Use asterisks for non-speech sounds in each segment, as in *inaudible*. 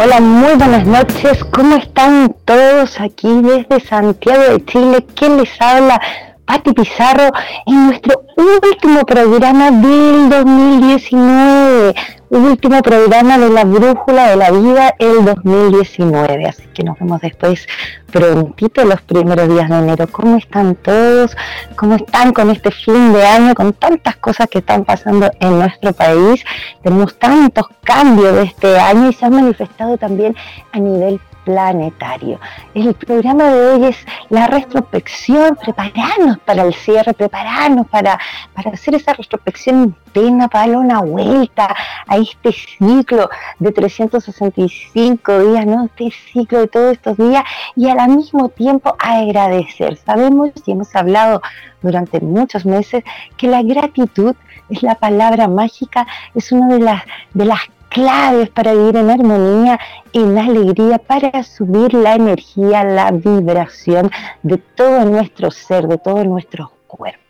Hola, muy buenas noches. ¿Cómo están todos aquí desde Santiago de Chile? ¿Quién les habla? Pati Pizarro en nuestro último programa del 2019, último programa de la Brújula de la Vida el 2019. Así que nos vemos después prontito los primeros días de enero. ¿Cómo están todos? ¿Cómo están con este fin de año, con tantas cosas que están pasando en nuestro país? Tenemos tantos cambios de este año y se han manifestado también a nivel planetario. El programa de hoy es la retrospección, prepararnos para el cierre, prepararnos para, para hacer esa retrospección interna, para darle una vuelta a este ciclo de 365 días, ¿no? Este ciclo de todos estos días y al mismo tiempo agradecer. Sabemos y hemos hablado durante muchos meses que la gratitud es la palabra mágica, es una de las, de las claves para vivir en armonía, en alegría, para subir la energía, la vibración de todo nuestro ser, de todo nuestro cuerpo.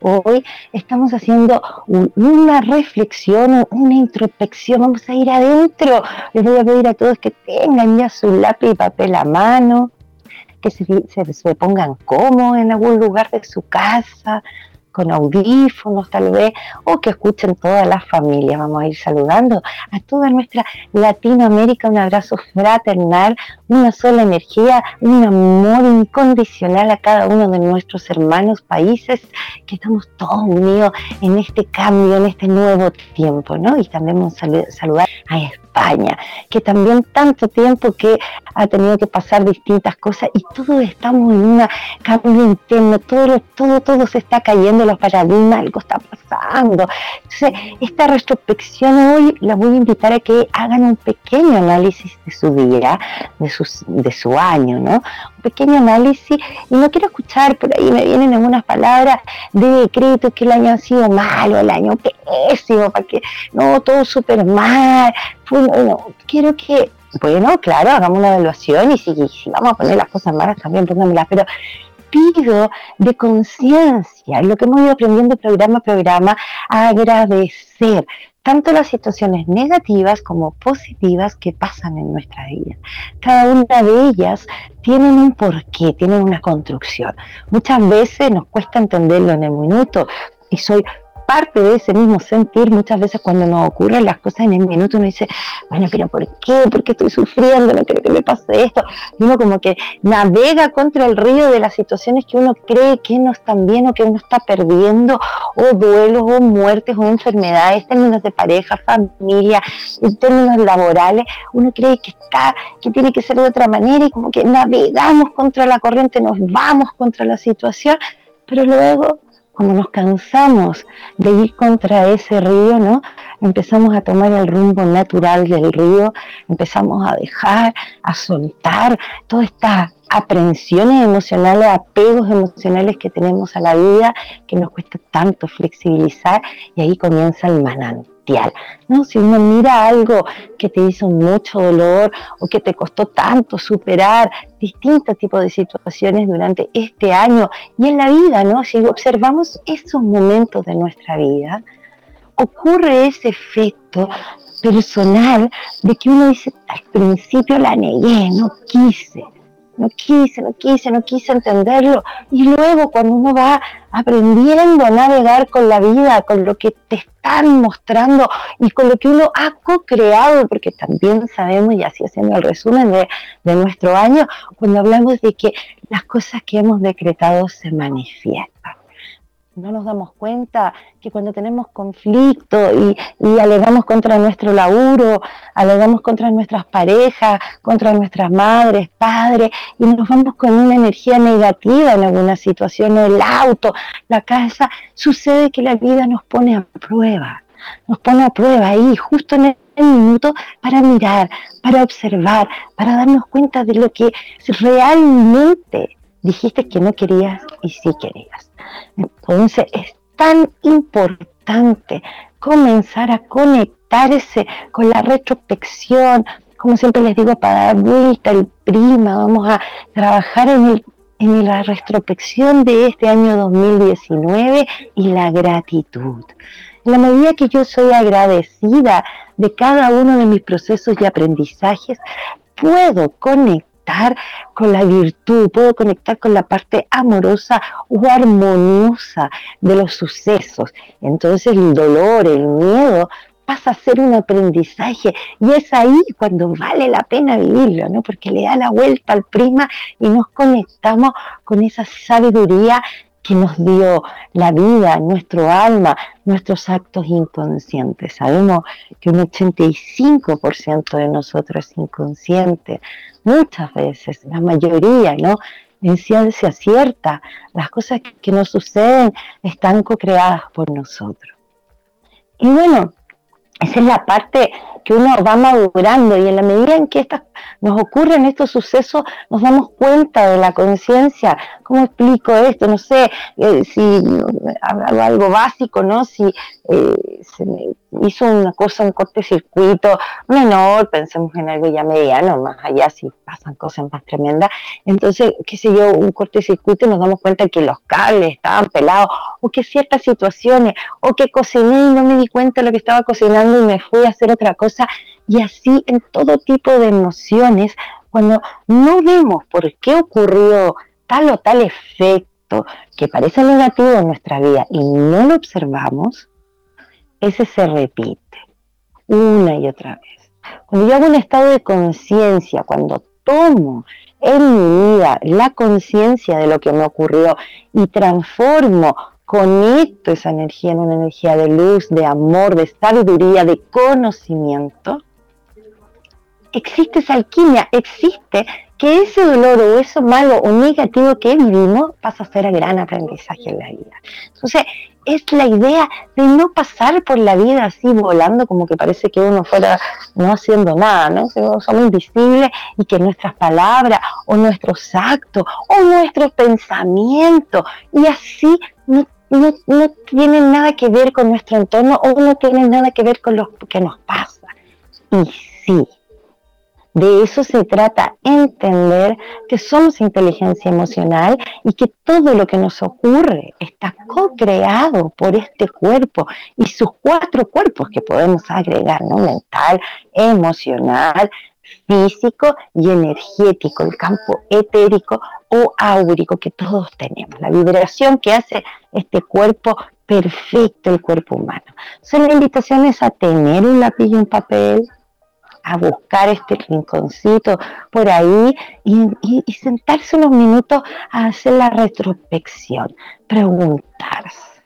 Hoy estamos haciendo una reflexión, una introspección, vamos a ir adentro. Les voy a pedir a todos que tengan ya su lápiz y papel a mano, que se, se, se pongan cómodos en algún lugar de su casa, con audífonos tal vez, o que escuchen toda la familia. Vamos a ir saludando a toda nuestra Latinoamérica, un abrazo fraternal, una sola energía, un amor incondicional a cada uno de nuestros hermanos países, que estamos todos unidos en este cambio, en este nuevo tiempo, ¿no? Y también vamos a saludar a Que también tanto tiempo que ha tenido que pasar distintas cosas y todos estamos en un cambio interno, todo, todo, todo se está cayendo, los paradigmas, algo está pasando. Entonces, esta retrospección hoy la voy a invitar a que hagan un pequeño análisis de su vida, de, sus, de su año, ¿no? Un pequeño análisis, y no quiero escuchar, por ahí me vienen algunas palabras de decreto que el año ha sido malo, el año pésimo, para que no, todo súper mal. Bueno, quiero que bueno, claro, hagamos una evaluación y si, vamos a poner las cosas malas también pónganmelas, pero pido de conciencia, lo que hemos ido aprendiendo programa a programa, agradecer tanto las situaciones negativas como positivas que pasan en nuestra vida. Cada una de ellas tienen un porqué, tienen una construcción. Muchas veces nos cuesta entenderlo en el minuto y soy parte de ese mismo sentir, muchas veces cuando nos ocurren las cosas en el minuto, uno dice, bueno, pero ¿por qué? ¿Por qué estoy sufriendo? No quiero que me pase esto. Uno como que navega contra el río de las situaciones que uno cree que no están bien o que uno está perdiendo, o duelos, o muertes, o enfermedades, términos de pareja, familia, en términos laborales, uno cree que está, que tiene que ser de otra manera y como que navegamos contra la corriente, nos vamos contra la situación, pero luego cuando nos cansamos de ir contra ese río, ¿no? Empezamos a tomar el rumbo natural del río, empezamos a dejar, a soltar toda esta aprensiones emocionales, apegos emocionales que tenemos a la vida, que nos cuesta tanto flexibilizar y ahí comienza el manantial. ¿No? Si uno mira algo que te hizo mucho dolor o que te costó tanto superar distintos tipos de situaciones durante este año y en la vida, ¿no? si observamos esos momentos de nuestra vida, ocurre ese efecto personal de que uno dice, al principio la negué, no quise, no quise, no quise, no quise entenderlo. Y luego cuando uno va aprendiendo a navegar con la vida, con lo que te están mostrando y con lo que uno ha co-creado, porque también sabemos, y así haciendo el resumen de, de nuestro año, cuando hablamos de que las cosas que hemos decretado se manifiestan no nos damos cuenta que cuando tenemos conflicto y, alegamos contra nuestro laburo, alegamos contra nuestras parejas, contra nuestras madres, padres, y nos vamos con una energía negativa en alguna situación, el auto, la casa, sucede que la vida nos pone a prueba, nos pone a prueba ahí, justo en el minuto para mirar, para observar, para darnos cuenta de lo que realmente dijiste que no querías y sí querías. Entonces es tan importante comenzar a conectarse con la retrospección, como siempre les digo, para dar vuelta el prima, vamos a trabajar en, en la retrospección de este año 2019 y la gratitud. En la medida que yo soy agradecida de cada uno de mis procesos y aprendizajes, puedo conectar con la virtud, puedo conectar con la parte amorosa o armoniosa de los sucesos. Entonces el dolor, el miedo pasa a ser un aprendizaje y es ahí cuando vale la pena vivirlo, ¿no? Porque le da la vuelta al prisma y nos conectamos con esa sabiduría que nos dio la vida, nuestro alma, nuestros actos inconscientes. Sabemos que un 85% de nosotros es inconsciente. Muchas veces, la mayoría, ¿no? En ciencia cierta, las cosas que nos suceden están co-creadas por nosotros. Y bueno, esa es la parte que uno va madurando y en la medida en que estas, nos ocurren estos sucesos nos damos cuenta de la conciencia. ¿Cómo explico esto? No sé eh, si hago algo básico, ¿no? Si eh, se me hizo una cosa, un cortocircuito menor, pensemos en algo ya mediano, más allá si pasan cosas más tremendas. Entonces, qué sé yo, un cortocircuito y nos damos cuenta que los cables estaban pelados, o que ciertas situaciones, o que cociné y no me di cuenta de lo que estaba cocinando y me fui a hacer otra cosa. Y así en todo tipo de emociones, cuando no vemos por qué ocurrió tal o tal efecto que parece negativo en nuestra vida y no lo observamos, ese se repite una y otra vez. Cuando yo hago un estado de conciencia, cuando tomo en mi vida la conciencia de lo que me ocurrió y transformo, conecto esa energía en una energía de luz, de amor, de sabiduría, de conocimiento, existe esa alquimia, existe que ese dolor o eso malo o negativo que vivimos pasa a ser el gran aprendizaje en la vida. Entonces, es la idea de no pasar por la vida así volando como que parece que uno fuera no haciendo nada, ¿no? Somos invisibles y que nuestras palabras o nuestros actos o nuestros pensamientos y así no, no, no tienen nada que ver con nuestro entorno o no tienen nada que ver con lo que nos pasa. Y sí, de eso se trata, entender que somos inteligencia emocional y que todo lo que nos ocurre está co-creado por este cuerpo y sus cuatro cuerpos que podemos agregar, ¿no? Mental, emocional, físico y energético, el campo etérico o áurico que todos tenemos, la vibración que hace este cuerpo perfecto, el cuerpo humano. Son la invitación es a tener un lápiz y un papel, a buscar este rinconcito por ahí y, sentarse unos minutos a hacer la retrospección, preguntarse,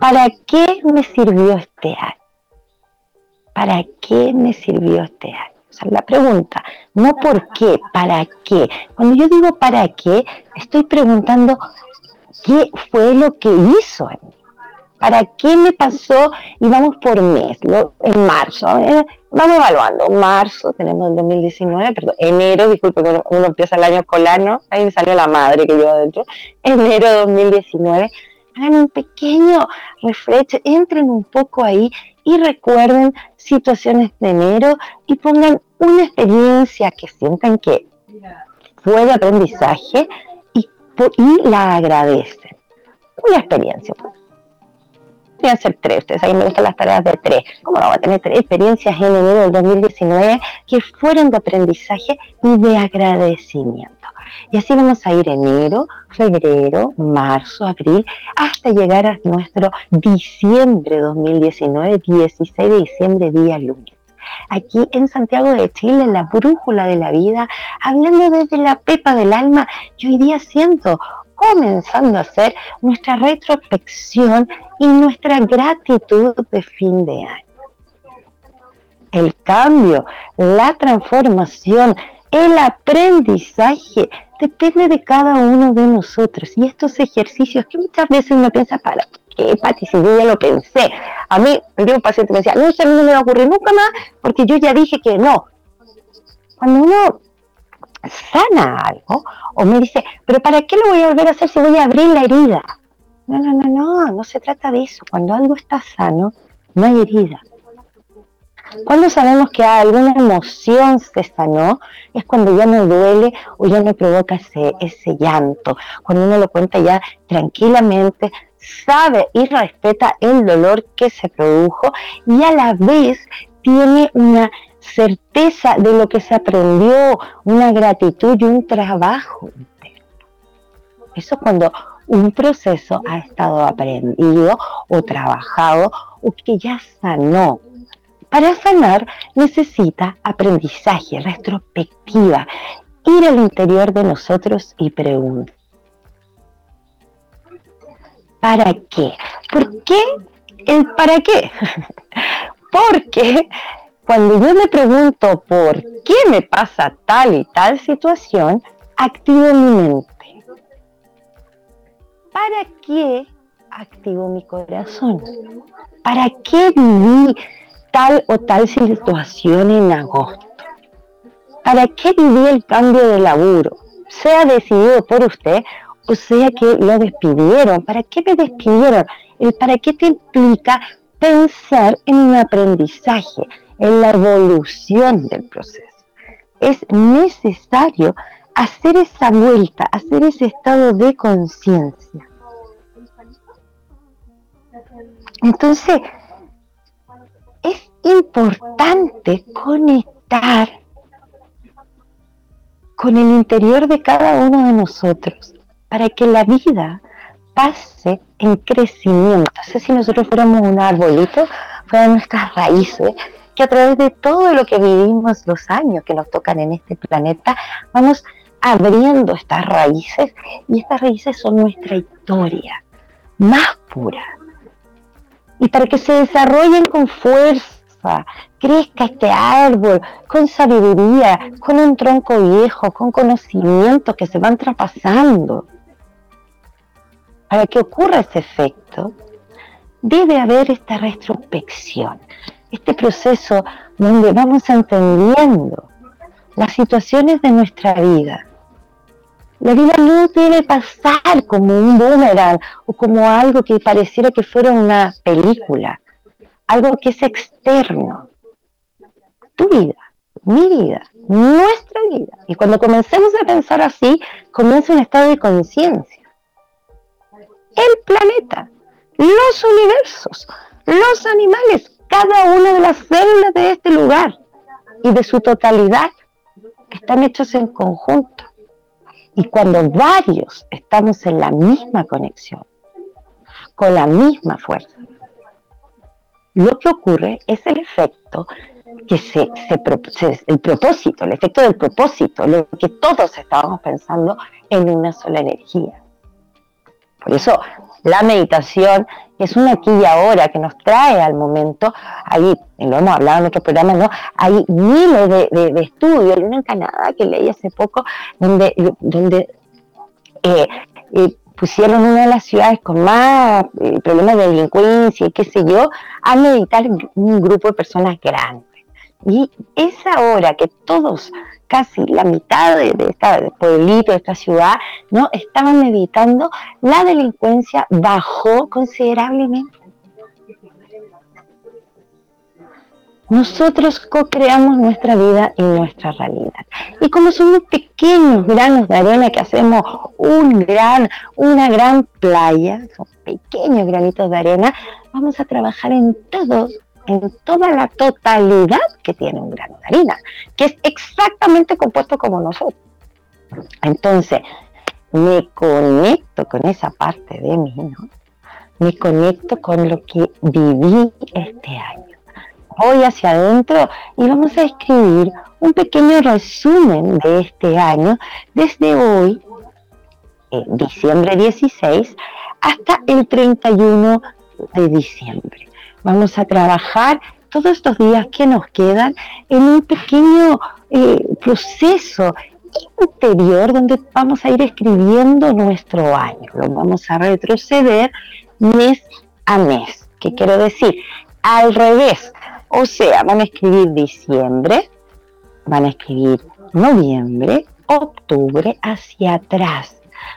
¿para qué me sirvió este año? ¿Para qué me sirvió este año? O sea, la pregunta, no por qué, para qué. Cuando yo digo para qué, estoy preguntando qué fue lo que hizo en mí. ¿Para qué me pasó? Y vamos por mes, en marzo. ¿eh? vamos evaluando. Marzo tenemos el 2019, perdón, enero, disculpe, uno empieza el año escolar, ¿no? Ahí me salió la madre que llevo adentro. Enero 2019. Hagan un pequeño refresh, entren un poco ahí y recuerden situaciones de enero y pongan una experiencia que sientan que fue de aprendizaje y, y la agradecen. Una experiencia voy a hacer tres, ustedes saben, me gustan las tareas de tres. ¿Cómo no a tener tres experiencias en enero del 2019 que fueron de aprendizaje y de agradecimiento? Y así vamos a ir enero, febrero, marzo, abril, hasta llegar a nuestro diciembre 2019, 16 de diciembre, día lunes aquí en Santiago de Chile, en la brújula de la vida, hablando desde la pepa del alma y hoy día siento comenzando a hacer nuestra retrospección y nuestra gratitud de fin de año. El cambio, la transformación, el aprendizaje depende de cada uno de nosotros. Y estos ejercicios que muchas veces uno piensa, para qué, Pati, si yo ya lo pensé. A mí, un paciente me decía, no, a mí no me va a ocurrir nunca más porque yo ya dije que no. Cuando uno sana algo, o me dice, pero ¿para qué lo voy a volver a hacer si voy a abrir la herida? No, no, no, no, no se trata de eso. Cuando algo está sano, no hay herida. Cuando sabemos que alguna emoción se sanó, es cuando ya no duele o ya no provoca ese, ese llanto. Cuando uno lo cuenta ya tranquilamente, sabe y respeta el dolor que se produjo y a la vez tiene una certeza de lo que se aprendió, una gratitud y un trabajo Eso es cuando un proceso ha estado aprendido o trabajado o que ya sanó. Para sanar necesita aprendizaje, retrospectiva, ir al interior de nosotros y preguntar. ¿Para qué? ¿Por qué el para qué? *laughs* Porque cuando yo me pregunto por qué me pasa tal y tal situación, activo mi mente. ¿Para qué activo mi corazón? ¿Para qué viví tal o tal situación en agosto? ¿Para qué viví el cambio de laburo? Sea decidido por usted o sea que lo despidieron. ¿Para qué me despidieron? El para qué te implica pensar en un aprendizaje, en la evolución del proceso. Es necesario hacer esa vuelta, hacer ese estado de conciencia. Entonces, es importante conectar con el interior de cada uno de nosotros para que la vida pase en crecimiento. Entonces, si nosotros fuéramos un arbolito, fueran nuestras raíces, que a través de todo lo que vivimos, los años que nos tocan en este planeta, vamos abriendo estas raíces y estas raíces son nuestra historia más pura. Y para que se desarrollen con fuerza, crezca este árbol con sabiduría, con un tronco viejo, con conocimientos que se van traspasando. Para que ocurra ese efecto, debe haber esta retrospección, este proceso donde vamos entendiendo las situaciones de nuestra vida. La vida no debe pasar como un boomerang o como algo que pareciera que fuera una película, algo que es externo. Tu vida, mi vida, nuestra vida. Y cuando comencemos a pensar así, comienza un estado de conciencia. El planeta, los universos, los animales, cada una de las células de este lugar y de su totalidad están hechos en conjunto. Y cuando varios estamos en la misma conexión, con la misma fuerza, lo que ocurre es el efecto que se, se, el propósito, el efecto del propósito, lo que todos estábamos pensando en una sola energía. Por eso la meditación es una aquí y ahora que nos trae al momento. Ahí, lo hemos hablado en otros programas, ¿no? Hay miles de, estudios. Hay uno en Canadá que leí hace poco donde, donde eh, eh, pusieron una de las ciudades con más eh, problemas de delincuencia y qué sé yo, a meditar un grupo de personas grandes. Y esa hora que todos, casi la mitad de, este pueblito, de esta ciudad, ¿no? estaban meditando, la delincuencia bajó considerablemente. Nosotros co-creamos nuestra vida y nuestra realidad. Y como somos pequeños granos de arena que hacemos un gran, una gran playa, son pequeños granitos de arena, vamos a trabajar en todos en toda la totalidad que tiene un grano de harina, que es exactamente compuesto como nosotros. Entonces, me conecto con esa parte de mí, ¿no? Me conecto con lo que viví este año voy hacia adentro y vamos a escribir un pequeño resumen de este año desde hoy, diciembre 16, hasta el 31 de diciembre. Vamos a trabajar todos estos días que nos quedan en un pequeño eh, proceso interior donde vamos a ir escribiendo nuestro año. Lo vamos a retroceder mes a mes. ¿Qué quiero decir? Al revés, o sea, van a escribir diciembre, van a escribir noviembre, octubre hacia atrás,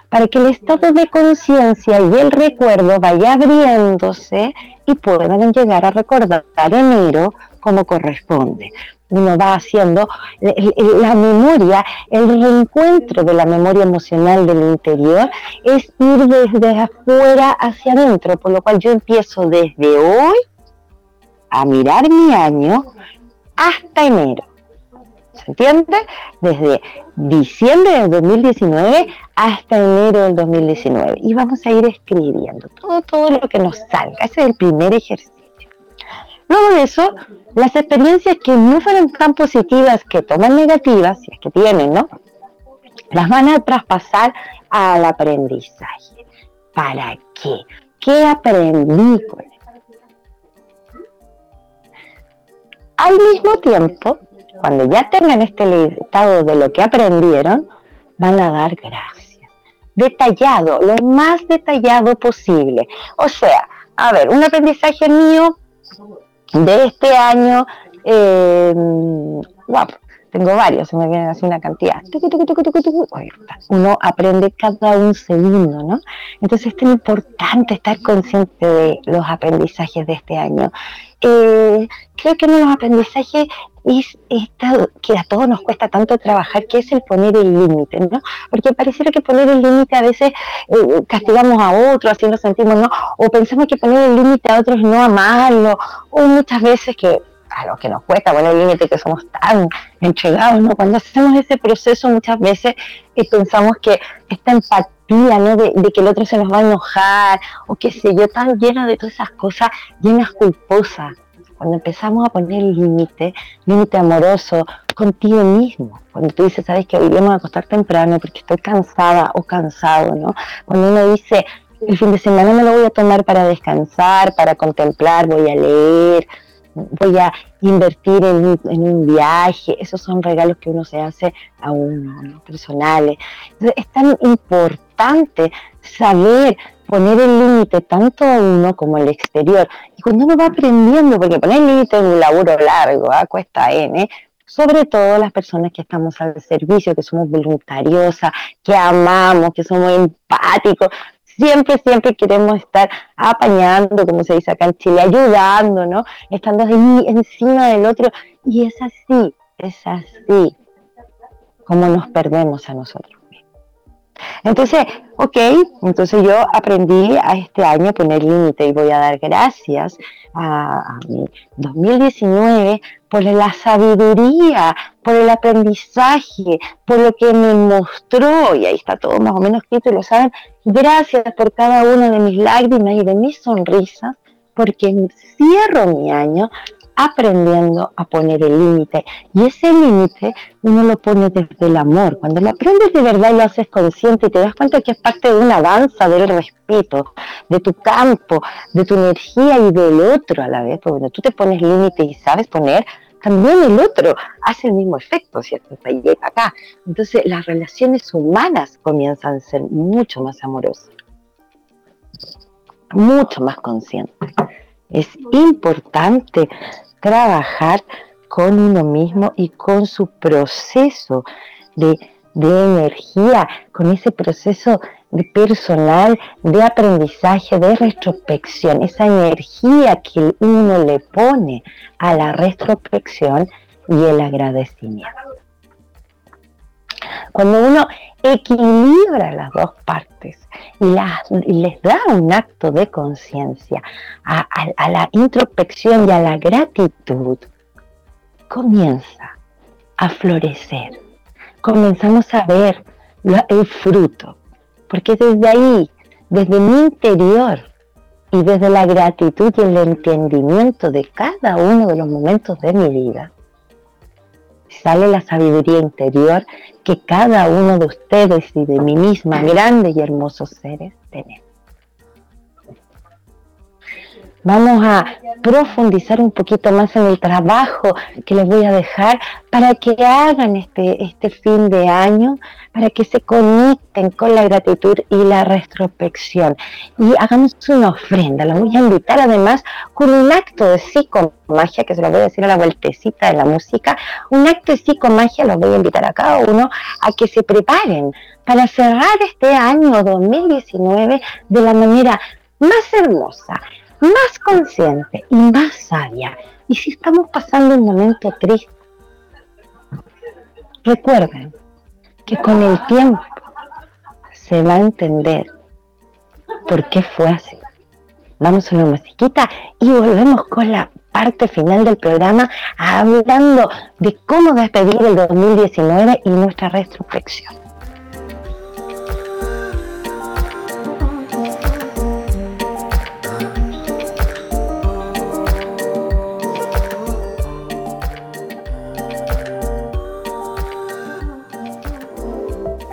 para que el estado de conciencia y el recuerdo vaya abriéndose y puedan llegar a recordar enero como corresponde. Uno va haciendo la memoria, el reencuentro de la memoria emocional del interior es ir desde afuera hacia adentro, por lo cual yo empiezo desde hoy a mirar mi año hasta enero. ¿Se entiende? Desde diciembre del 2019 hasta enero del 2019. Y vamos a ir escribiendo todo, todo lo que nos salga. Ese es el primer ejercicio. Luego de eso, las experiencias que no fueron tan positivas, que toman negativas, si es que tienen, ¿no? Las van a traspasar al aprendizaje. ¿Para qué? ¿Qué aprendí con Al mismo tiempo, cuando ya tengan este listado de lo que aprendieron, van a dar gracias. Detallado, lo más detallado posible. O sea, a ver, un aprendizaje mío de este año, eh, tengo varios, se me vienen así una cantidad. Uno aprende cada un segundo, ¿no? Entonces es tan importante estar consciente de los aprendizajes de este año. Eh, creo que uno de los aprendizajes es esta, que a todos nos cuesta tanto trabajar, que es el poner el límite, ¿no? Porque pareciera que poner el límite a veces eh, castigamos a otros, así nos sentimos, ¿no? O pensamos que poner el límite a otros no amarlo, o muchas veces que a lo que nos cuesta poner el límite, que somos tan entregados, ¿no? Cuando hacemos ese proceso muchas veces eh, pensamos que esta empatía, ¿no? De, que el otro se nos va a enojar, o qué sé yo, tan lleno de todas esas cosas llenas culposas. Cuando empezamos a poner límite, límite amoroso contigo mismo, cuando tú dices, sabes que hoy vamos a acostar temprano porque estoy cansada o cansado, ¿no? Cuando uno dice, el fin de semana me lo voy a tomar para descansar, para contemplar, voy a leer, voy a invertir en, un viaje, esos son regalos que uno se hace a uno, personales. es tan importante saber poner el límite tanto a uno como al exterior. Y cuando uno va aprendiendo, porque poner límite es un laburo largo, ¿ah? cuesta N, sobre todo las personas que estamos al servicio, que somos voluntariosas, que amamos, que somos empáticos, siempre, siempre queremos estar apañando, como se dice acá en Chile, ayudando, ¿no? Estando ahí encima del otro. Y es así, es así como nos perdemos a nosotros. Entonces, ok, entonces yo aprendí a este año poner límite y voy a dar gracias a, mi 2019 por la sabiduría, por el aprendizaje, por lo que me mostró, y ahí está todo más o menos escrito y lo saben, gracias por cada una de mis lágrimas y de mis sonrisas, porque cierro mi año aprendiendo a poner el límite. Y ese límite uno lo pone desde el amor. Cuando lo aprendes de verdad y lo haces consciente y te das cuenta que es parte de una danza del respeto, de tu campo, de tu energía y del otro a la vez. Porque cuando tú te pones límite y sabes poner, también el otro hace el mismo efecto, ¿cierto? acá. Entonces las relaciones humanas comienzan a ser mucho más amorosas, mucho más conscientes. Es importante trabajar con uno mismo y con su proceso de, de energía, con ese proceso de personal, de aprendizaje, de retrospección, esa energía que uno le pone a la retrospección y el agradecimiento. Cuando uno equilibra las dos partes y, les da un acto de conciencia a, a la introspección y a la gratitud, comienza a florecer. Comenzamos a ver el fruto, porque desde ahí, desde mi interior y desde la gratitud y el entendimiento de cada uno de los momentos de mi vida, sale la sabiduría interior que cada uno de ustedes y de mí misma, grandes y hermosos seres, tenemos. Vamos a profundizar un poquito más en el trabajo que les voy a dejar para que hagan este, este fin de año, para que se conecten con la gratitud y la retrospección. Y hagamos una ofrenda. Los voy a invitar además con un acto de psicomagia, que se lo voy a decir a la vueltecita de la música. Un acto de psicomagia, los voy a invitar a cada uno a que se preparen para cerrar este año 2019 de la manera más hermosa más consciente y más sabia. Y si estamos pasando un momento triste, recuerden que con el tiempo se va a entender por qué fue así. Vamos a una musiquita y volvemos con la parte final del programa hablando de cómo despedir el 2019 y nuestra retrospección.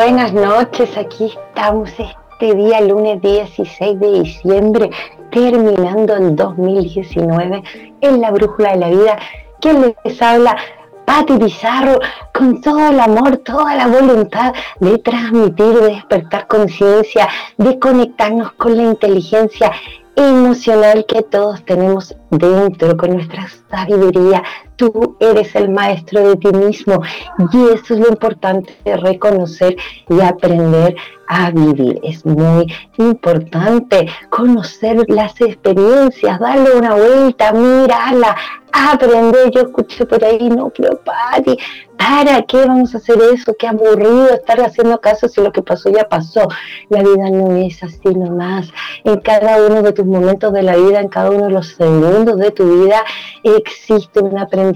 Buenas noches. Aquí estamos este día, lunes 16 de diciembre, terminando el 2019 en la Brújula de la Vida. ¿Quién les habla? Pati Pizarro, con todo el amor, toda la voluntad de transmitir, de despertar conciencia, de conectarnos con la inteligencia emocional que todos tenemos dentro, con nuestra sabiduría. Tú eres el maestro de ti mismo y eso es lo importante de reconocer y aprender a vivir. Es muy importante conocer las experiencias, darle una vuelta, mirarla, aprender. Yo escuché por ahí, no, pero Pati, ¿para qué vamos a hacer eso? Qué aburrido estar haciendo caso si lo que pasó ya pasó. La vida no es así nomás. En cada uno de tus momentos de la vida, en cada uno de los segundos de tu vida, existe un aprendizaje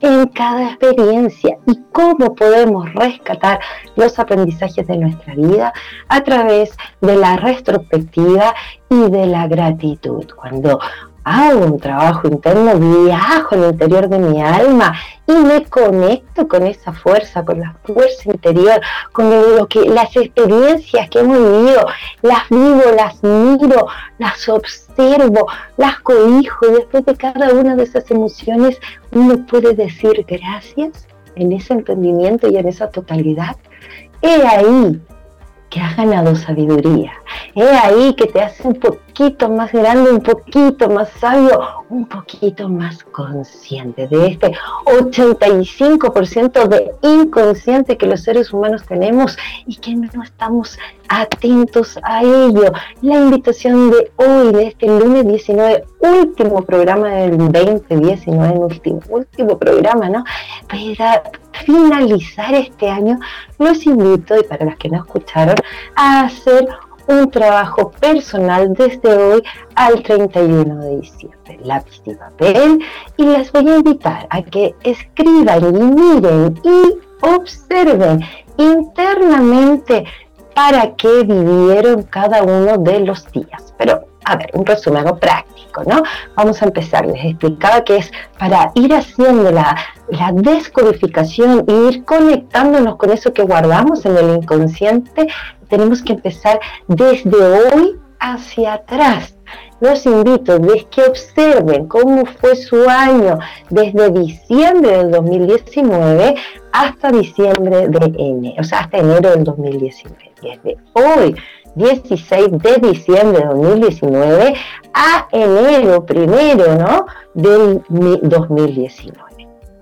en cada experiencia. ¿Y cómo podemos rescatar los aprendizajes de nuestra vida? A través de la retrospectiva y de la gratitud. Cuando hago un trabajo interno, viajo al interior de mi alma y me conecto con esa fuerza, con la fuerza interior, con lo que las experiencias que hemos vivido, las vivo, las miro, las observo, las cohijo y después de cada una de esas emociones uno puede decir gracias en ese entendimiento y en esa totalidad. He ahí que has ganado sabiduría. He ahí que te hace un poquito más grande, un poquito más sabio, un poquito más consciente de este 85% de inconsciente que los seres humanos tenemos y que no estamos atentos a ello. La invitación de hoy, de este lunes 19, último programa del 2019, último, último programa, ¿no? Para finalizar este año, los invito, y para los que no escucharon, a hacer un trabajo personal desde hoy al 31 de diciembre. Lápiz y papel. Y les voy a invitar a que escriban y miren y observen internamente para qué vivieron cada uno de los días. Pero, a ver, un resumen práctico, ¿no? Vamos a empezar. Les explicaba que es para ir haciendo la, la descodificación e ir conectándonos con eso que guardamos en el inconsciente. Tenemos que empezar desde hoy hacia atrás los invito a que observen cómo fue su año desde diciembre del 2019 hasta diciembre de enero, o sea, hasta enero del 2019. Desde hoy, 16 de diciembre de 2019 a enero primero, ¿no? Del 2019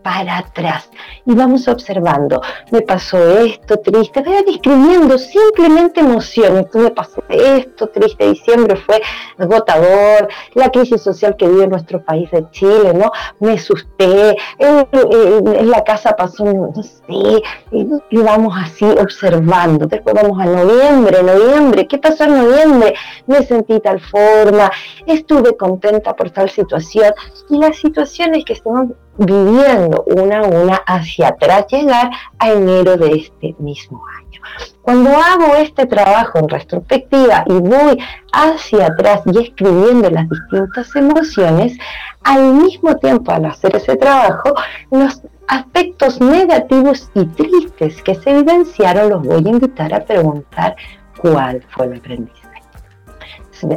para atrás y vamos observando, me pasó esto triste, vayan escribiendo simplemente emociones, me pasó esto triste, diciembre fue agotador, la crisis social que vive nuestro país de Chile, ¿no? Me asusté, en, la casa pasó, no sé, y vamos así observando, después vamos a noviembre, noviembre, ¿qué pasó en noviembre? Me sentí tal forma, estuve contenta por tal situación y las situaciones que estamos viviendo una a una hacia atrás, llegar a enero de este mismo año. Cuando hago este trabajo en retrospectiva y voy hacia atrás y escribiendo las distintas emociones, al mismo tiempo al hacer ese trabajo, los aspectos negativos y tristes que se evidenciaron los voy a invitar a preguntar cuál fue el aprendizaje.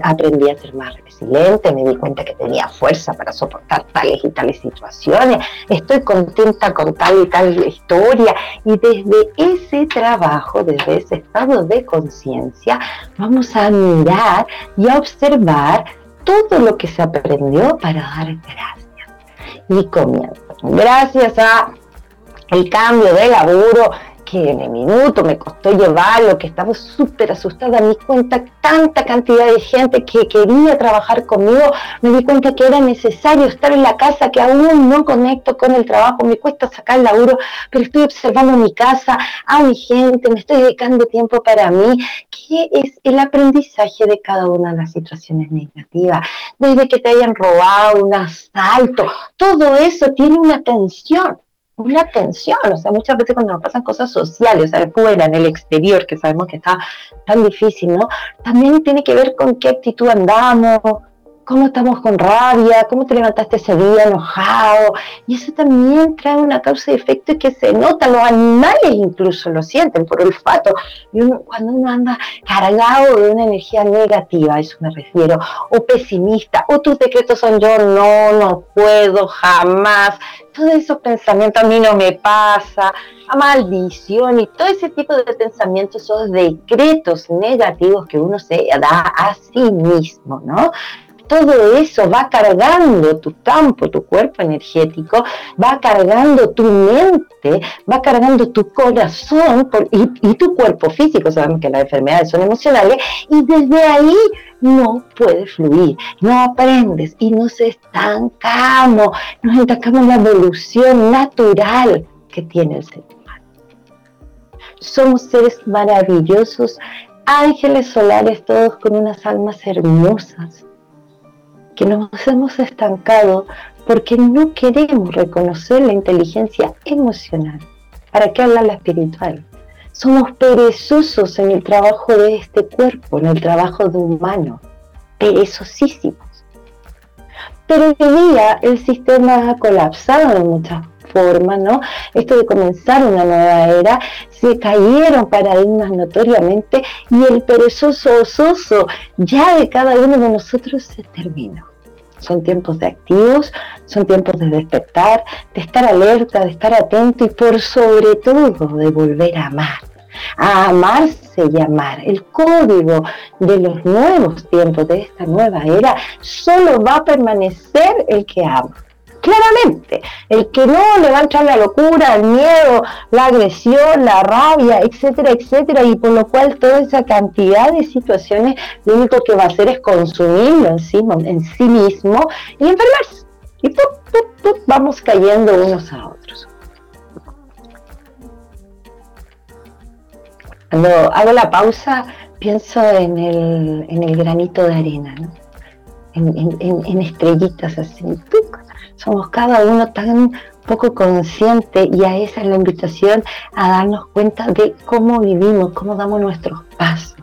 Aprendí a ser más me di cuenta que tenía fuerza para soportar tales y tales situaciones, estoy contenta con tal y tal historia y desde ese trabajo, desde ese estado de conciencia, vamos a mirar y a observar todo lo que se aprendió para dar gracias. Y comienzo. Gracias a el cambio de laburo en el minuto me costó llevarlo, que estaba súper asustada, me di cuenta tanta cantidad de gente que quería trabajar conmigo, me di cuenta que era necesario estar en la casa, que aún no conecto con el trabajo, me cuesta sacar el laburo, pero estoy observando mi casa, a mi gente, me estoy dedicando tiempo para mí, que es el aprendizaje de cada una de las situaciones negativas, desde que te hayan robado, un asalto, todo eso tiene una tensión una tensión, o sea, muchas veces cuando nos pasan cosas sociales, o sea, fuera, en el exterior, que sabemos que está tan difícil, ¿no? También tiene que ver con qué actitud andamos, cómo estamos con rabia, cómo te levantaste ese día enojado. Y eso también trae una causa y efecto que se nota, los animales incluso lo sienten por olfato. Y cuando uno anda cargado de una energía negativa, a eso me refiero, o pesimista, o tus decretos son yo no, no puedo, jamás, todos esos pensamientos a mí no me pasa, a maldición y todo ese tipo de pensamientos, esos decretos negativos que uno se da a sí mismo, ¿no? Todo eso va cargando tu campo, tu cuerpo energético, va cargando tu mente, va cargando tu corazón y, tu cuerpo físico. Sabemos que las enfermedades son emocionales y desde ahí no puedes fluir, no aprendes y nos estancamos, nos estancamos en la evolución natural que tiene el ser humano. Somos seres maravillosos, ángeles solares, todos con unas almas hermosas que nos hemos estancado porque no queremos reconocer la inteligencia emocional. ¿Para qué hablar la espiritual? Somos perezosos en el trabajo de este cuerpo, en el trabajo de humano, perezosísimos. Pero hoy día el sistema ha colapsado de muchas formas, ¿no? Esto de comenzar una nueva era, se cayeron paradigmas notoriamente y el perezoso ososo ya de cada uno de nosotros se terminó. Son tiempos de activos, son tiempos de despertar, de estar alerta, de estar atento y por sobre todo de volver a amar. A amarse y amar. El código de los nuevos tiempos, de esta nueva era, solo va a permanecer el que ama. Claramente, el que no le va a entrar la locura, el miedo, la agresión, la rabia, etcétera, etcétera, y por lo cual toda esa cantidad de situaciones lo único que va a hacer es consumirlo en sí, mismo y enfermarse. Y ¡pup, vamos cayendo unos a otros. Cuando hago la pausa, pienso en el, granito de arena, ¿no? en, estrellitas así. Somos cada uno tan poco consciente y a esa es la invitación a darnos cuenta de cómo vivimos, cómo damos nuestros pasos.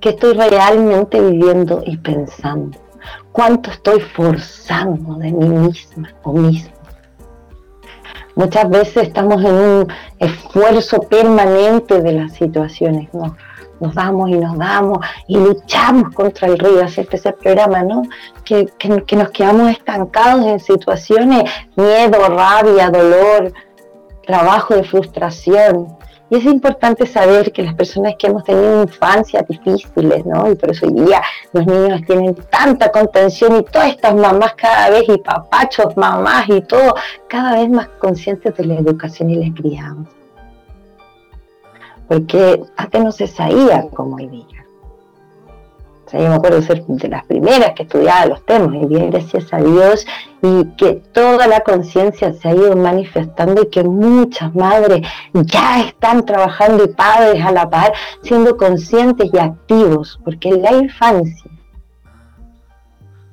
¿Qué estoy realmente viviendo y pensando? ¿Cuánto estoy forzando de mí misma o mismo? Muchas veces estamos en un esfuerzo permanente de las situaciones, ¿no? Nos damos y nos damos y luchamos contra el río, así es el programa, ¿no? Que, que, nos quedamos estancados en situaciones, miedo, rabia, dolor, trabajo de frustración. Y es importante saber que las personas que hemos tenido infancias difíciles, ¿no? Y por eso hoy día los niños tienen tanta contención y todas estas mamás cada vez, y papachos, mamás y todo, cada vez más conscientes de la educación y la crianza porque antes no se sabía cómo hoy día. yo me acuerdo de ser de las primeras que estudiaba los temas, y bien gracias a Dios, y que toda la conciencia se ha ido manifestando y que muchas madres ya están trabajando y padres a la par, siendo conscientes y activos, porque la infancia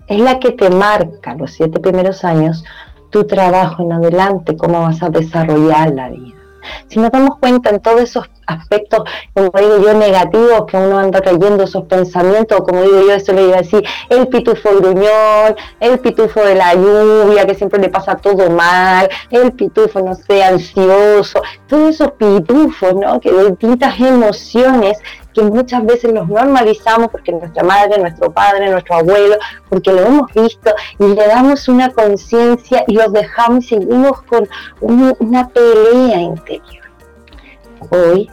es la que te marca los siete primeros años tu trabajo en adelante, cómo vas a desarrollar la vida. Si nos damos cuenta en todos esos aspectos, como digo yo, negativos que uno anda trayendo esos pensamientos, como digo yo, eso le iba a decir, el pitufo gruñón, el pitufo de la lluvia, que siempre le pasa todo mal, el pitufo, no sé, ansioso, todos esos pitufos, ¿no? Que de distintas emociones que muchas veces los normalizamos porque nuestra madre, nuestro padre, nuestro abuelo, porque lo hemos visto y le damos una conciencia y los dejamos y seguimos con una pelea interior. Hoy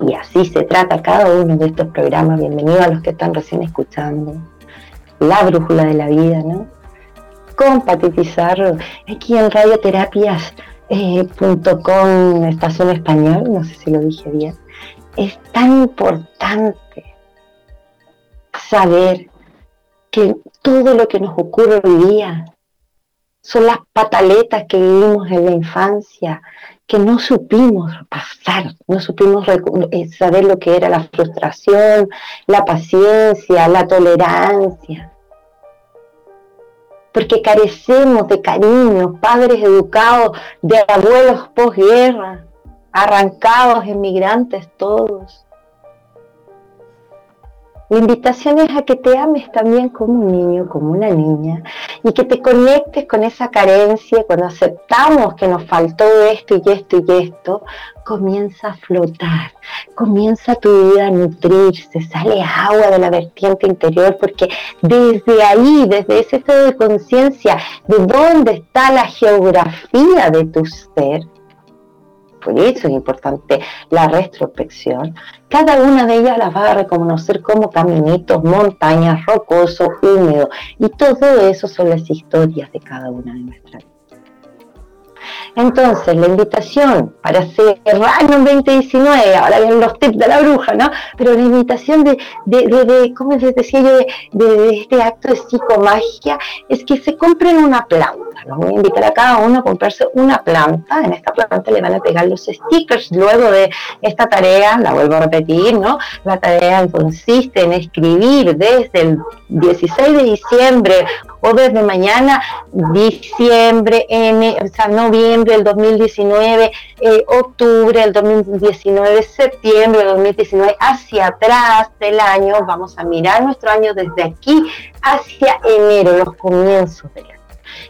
y así se trata cada uno de estos programas. Bienvenidos a los que están recién escuchando. La brújula de la vida, ¿no? Con aquí en radioterapias.com, eh, estación español, no sé si lo dije bien. Es tan importante saber que todo lo que nos ocurre hoy día son las pataletas que vivimos en la infancia, que no supimos pasar, no supimos eh, saber lo que era la frustración, la paciencia, la tolerancia. Porque carecemos de cariño, padres educados, de abuelos posguerra, arrancados, emigrantes todos. La invitación es a que te ames también como un niño, como una niña, y que te conectes con esa carencia. Cuando aceptamos que nos faltó esto y esto y esto, comienza a flotar, comienza tu vida a nutrirse, sale agua de la vertiente interior, porque desde ahí, desde ese estado de conciencia, de dónde está la geografía de tu ser, por eso es importante la retrospección. Cada una de ellas las va a reconocer como caminitos, montañas, rocosos, húmedos. Y todo eso son las historias de cada una de nuestras vidas. Entonces, la invitación para cerrar en 2019, ahora vienen los tips de la bruja, ¿no? Pero la invitación de, de, ¿cómo les decía yo? De, este acto de psicomagia es que se compren una planta. Los voy a invitar a cada uno a comprarse una planta. En esta planta le van a pegar los stickers. Luego de esta tarea, la vuelvo a repetir, ¿no? La tarea consiste en escribir desde el 16 de diciembre o desde mañana, diciembre, en, o sea, noviembre del 2019, eh, octubre del 2019, septiembre del 2019, hacia atrás del año, vamos a mirar nuestro año desde aquí hacia enero, los comienzos del año.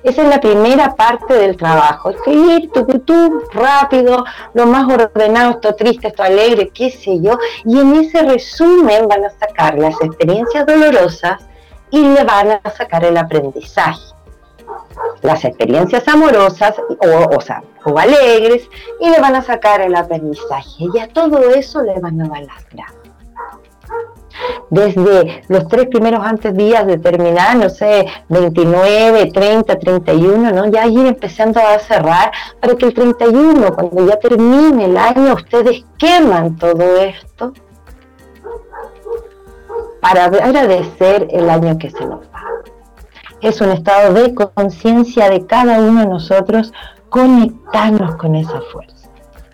Esa es la primera parte del trabajo. Escribir tu, tu, rápido, lo más ordenado, esto triste, esto alegre, qué sé yo. Y en ese resumen van a sacar las experiencias dolorosas y le van a sacar el aprendizaje. Las experiencias amorosas o, o, sea, o alegres y le van a sacar el aprendizaje. Y a todo eso le van a dar. Desde los tres primeros antes días de terminar, no sé, 29, 30, 31, ¿no? Ya ir empezando a cerrar para que el 31, cuando ya termine el año, ustedes queman todo esto para agradecer el año que se nos va. Es un estado de conciencia de cada uno de nosotros conectarnos con esa fuerza,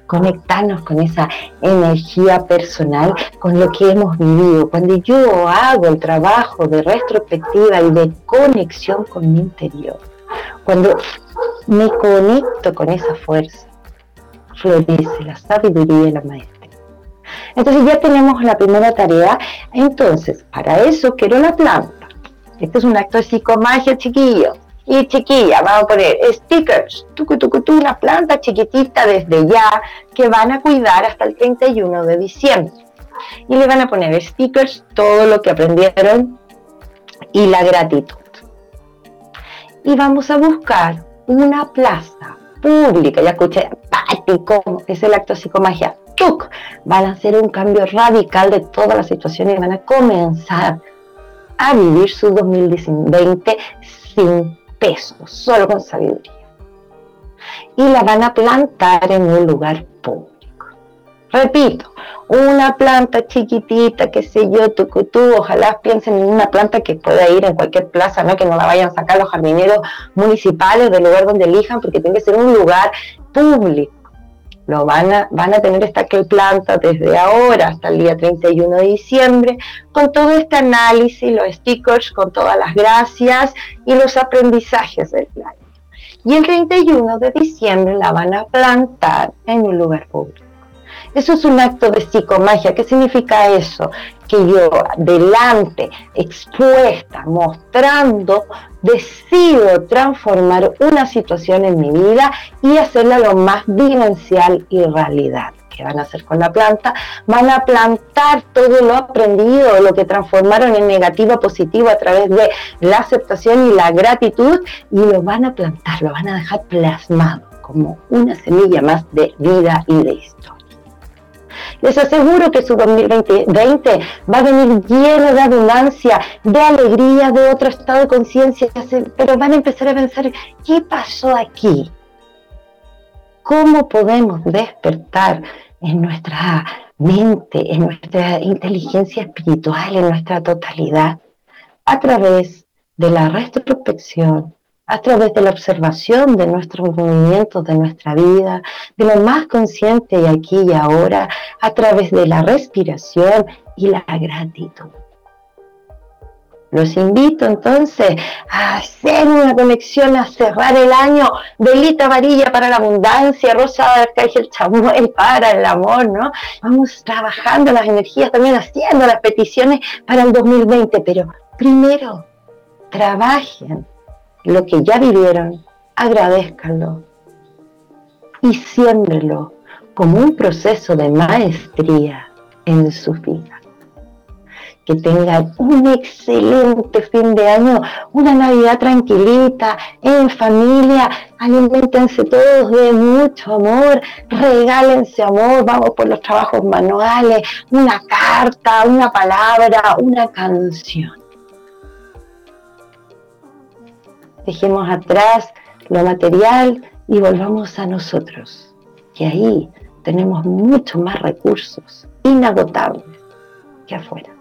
conectarnos con esa energía personal, con lo que hemos vivido. Cuando yo hago el trabajo de retrospectiva y de conexión con mi interior, cuando me conecto con esa fuerza, florece la sabiduría y la maestría entonces ya tenemos la primera tarea. Entonces, para eso quiero la planta. Este es un acto de psicomagia, chiquillo. Y chiquilla, vamos a poner stickers, tucu, tucu, tu, una planta chiquitita desde ya que van a cuidar hasta el 31 de diciembre. Y le van a poner stickers, todo lo que aprendieron y la gratitud. Y vamos a buscar una plaza pública, ya escuché, ¿cómo es el acto de psicomagia? ¡tuc! van a hacer un cambio radical de todas las situaciones y van a comenzar a vivir su 2020 sin peso, solo con sabiduría. Y la van a plantar en un lugar público. Repito, una planta chiquitita, que sé yo, tú, ojalá piensen en una planta que pueda ir en cualquier plaza, no que no la vayan a sacar los jardineros municipales del lugar donde elijan, porque tiene que ser un lugar público lo van a, van a tener esta planta desde ahora hasta el día 31 de diciembre, con todo este análisis, los stickers, con todas las gracias y los aprendizajes del año. Y el 31 de diciembre la van a plantar en un lugar público. Eso es un acto de psicomagia. ¿Qué significa eso? Que yo delante, expuesta, mostrando, decido transformar una situación en mi vida y hacerla lo más vivencial y realidad. ¿Qué van a hacer con la planta? Van a plantar todo lo aprendido, lo que transformaron en negativo a positivo a través de la aceptación y la gratitud y lo van a plantar, lo van a dejar plasmado como una semilla más de vida y de historia. Les aseguro que su 2020 va a venir lleno de abundancia, de alegría, de otro estado de conciencia, pero van a empezar a pensar, ¿qué pasó aquí? ¿Cómo podemos despertar en nuestra mente, en nuestra inteligencia espiritual, en nuestra totalidad, a través de la retrospección, a través de la observación de nuestros movimientos, de nuestra vida, de lo más consciente y aquí y ahora, a través de la respiración y la gratitud. Los invito entonces a hacer una conexión, a cerrar el año, velita amarilla para la abundancia, rosa de arcángel chamuel *laughs* para el amor, ¿no? Vamos trabajando las energías, también haciendo las peticiones para el 2020, pero primero trabajen lo que ya vivieron, agradezcanlo y siémbrelo como un proceso de maestría en su vida que tengan un excelente fin de año, una Navidad tranquilita, en familia, alimentense todos de mucho amor, regálense amor, vamos por los trabajos manuales, una carta, una palabra, una canción. Dejemos atrás lo material y volvamos a nosotros, que ahí tenemos mucho más recursos inagotables que afuera.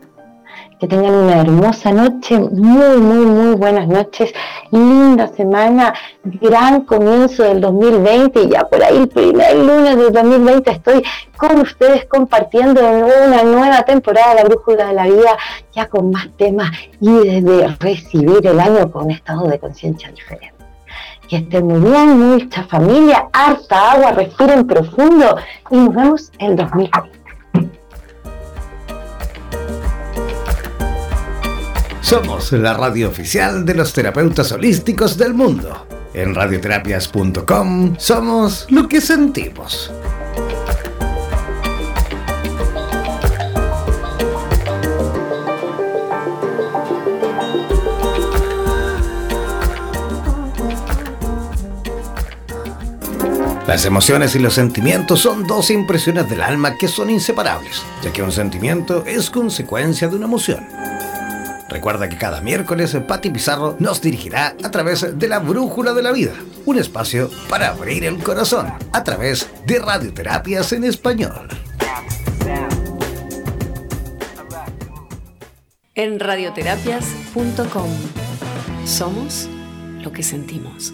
Que tengan una hermosa noche, muy, muy, muy buenas noches, linda semana, gran comienzo del 2020, ya por ahí el primer lunes del 2020 estoy con ustedes compartiendo una nueva temporada de la Brújula de la Vida, ya con más temas y desde recibir el año con un estado de conciencia diferente. Que estén muy bien, mucha familia, harta agua, respiren profundo y nos vemos el 2020. Somos la radio oficial de los terapeutas holísticos del mundo. En radioterapias.com somos lo que sentimos. Las emociones y los sentimientos son dos impresiones del alma que son inseparables, ya que un sentimiento es consecuencia de una emoción. Recuerda que cada miércoles Patti Pizarro nos dirigirá a través de la Brújula de la Vida, un espacio para abrir el corazón a través de radioterapias en español. En radioterapias.com somos lo que sentimos.